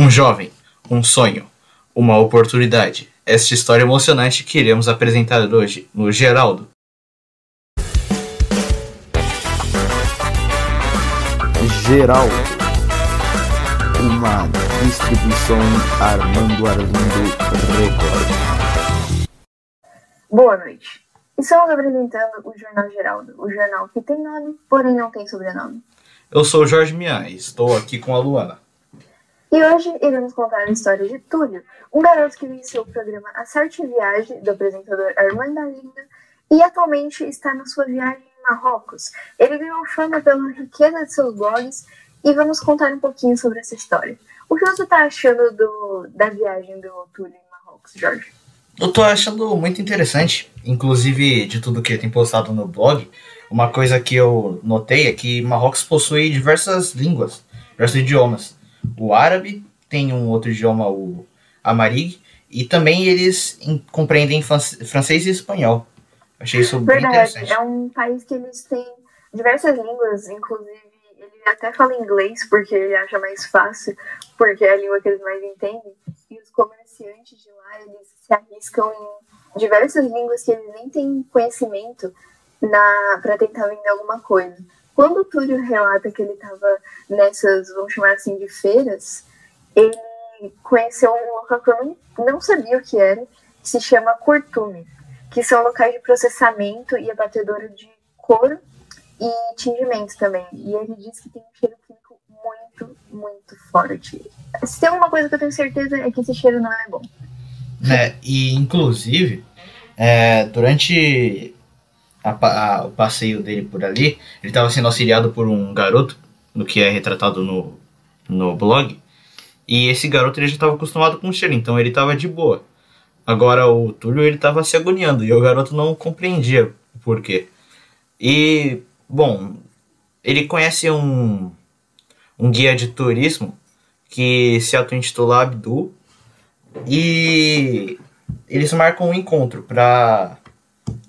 Um jovem, um sonho, uma oportunidade. Esta história emocionante que iremos apresentar hoje no Geraldo. Geraldo. Uma distribuição Armando Arlindo Record. Boa noite. Estamos apresentando o Jornal Geraldo, o jornal que tem nome, porém não tem sobrenome. Eu sou o Jorge Mian e estou aqui com a Luana. E hoje iremos contar a história de Túlio, um garoto que venceu o programa A Sorte Viagem do apresentador Armando Arlindo e atualmente está na sua viagem em Marrocos. Ele ganhou fama pela riqueza de seus blogs e vamos contar um pouquinho sobre essa história. O que você está achando do, da viagem do Túlio em Marrocos, Jorge? Eu tô achando muito interessante, inclusive de tudo que tem postado no blog. Uma coisa que eu notei é que Marrocos possui diversas línguas, diversos idiomas. O árabe tem um outro idioma, o Amarig, e também eles em, compreendem francês e espanhol. Achei isso Verdade, bem interessante. É um país que eles têm diversas línguas, inclusive ele até fala inglês porque ele acha mais fácil, porque é a língua que eles mais entendem. E os comerciantes de lá, eles se arriscam em diversas línguas que eles nem têm conhecimento para tentar vender alguma coisa. Quando o Túlio relata que ele estava nessas, vamos chamar assim, de feiras, ele conheceu um local que eu não, não sabia o que era, que se chama Cortume, que são locais de processamento e abatedora de couro e tingimento também. E ele diz que tem um cheiro químico muito, muito forte. Se tem uma coisa que eu tenho certeza é que esse cheiro não é bom. É, e inclusive, é, durante a, a, o passeio dele por ali, ele estava sendo auxiliado por um garoto, no que é retratado no, no blog, e esse garoto ele já estava acostumado com o cheiro, então ele estava de boa. Agora o Túlio ele estava se agoniando e o garoto não compreendia o porquê. E, bom, ele conhece um, um guia de turismo que se auto-intitula Abdul e eles marcam um encontro para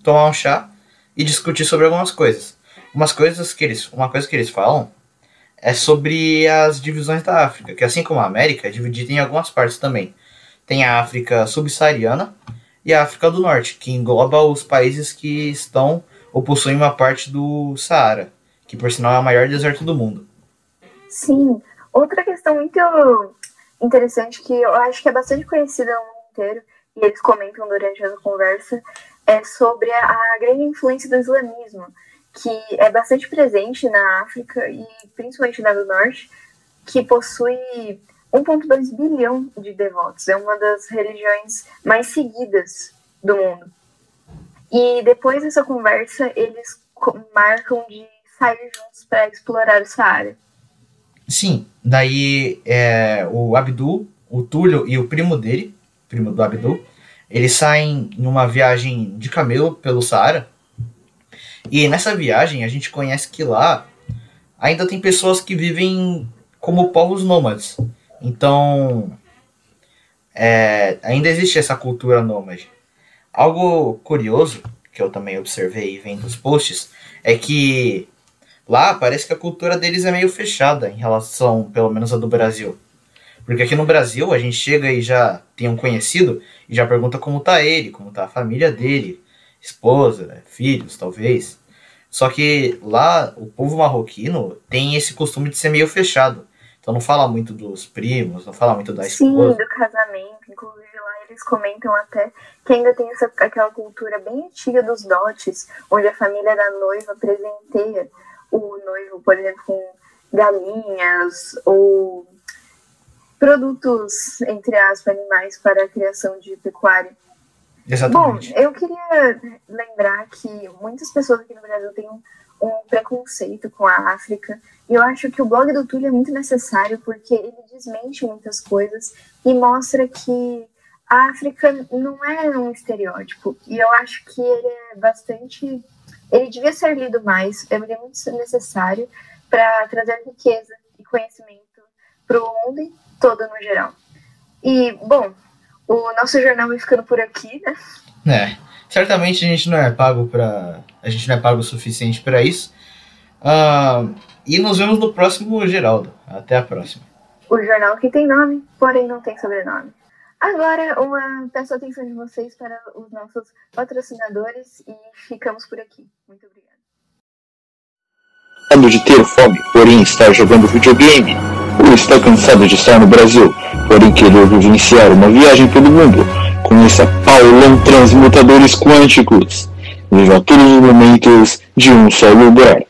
tomar um chá e discutir sobre algumas coisas. Umas coisas que eles, uma coisa que eles falam é sobre as divisões da África, que assim como a América é dividida em algumas partes também. Tem a África subsaariana e a África do Norte, que engloba os países que estão ou possuem uma parte do Saara, que por sinal é o maior deserto do mundo. Sim, outra questão muito interessante que eu acho que é bastante conhecida no mundo inteiro e eles comentam durante essa conversa é sobre a, grande influência do islamismo, que é bastante presente na África e principalmente na do Norte, que possui 1,2 bilhão de devotos. É uma das religiões mais seguidas do mundo. E depois dessa conversa, eles marcam de sair juntos para explorar o Saara. Sim, daí é, o Abdul, o Túlio e o primo dele, primo do Abdul, eles saem em uma viagem de camelo pelo Saara. E nessa viagem a gente conhece que lá ainda tem pessoas que vivem como povos nômades. Então, é, ainda existe essa cultura nômade. Algo curioso que eu também observei vendo os posts é que lá parece que a cultura deles é meio fechada em relação, pelo menos, a do Brasil. Porque aqui no Brasil a gente chega e já tem um conhecido e já pergunta como tá ele, como tá a família dele, esposa, filhos, talvez. Só que lá o povo marroquino tem esse costume de ser meio fechado. Então não fala muito dos primos, não fala muito da esposa. Sim, do casamento. Inclusive lá eles comentam até que ainda tem essa, aquela cultura bem antiga dos dotes, onde a família da noiva presenteia o noivo, por exemplo, com galinhas ou produtos, entre aspas, animais para a criação de pecuária. Exatamente. Bom, eu queria lembrar que muitas pessoas aqui no Brasil têm um, um preconceito com a África, e eu acho que o blog do Túlio é muito necessário porque ele desmente muitas coisas e mostra que a África não é um estereótipo. E eu acho que ele é bastante. Ele devia ser lido mais, ele é muito necessário para trazer riqueza e conhecimento para o mundo todo no geral. E, bom, o nosso jornal vai ficando por aqui, né? É, certamente a gente não é pago para a gente não é pago o suficiente para isso. Uh, e nos vemos no próximo Geraldo. Até a próxima. o jornal que tem nome, porém não tem sobrenome. Agora, uma peço a atenção de vocês para os nossos patrocinadores e ficamos por aqui. Muito obrigada. De ter fome, porém estar jogando videogame? Ou está cansado de estar no Brasil, porém querer vivenciar uma viagem pelo mundo? Conheça Paulão Transmutadores Quânticos. Viva todos os momentos de um só lugar.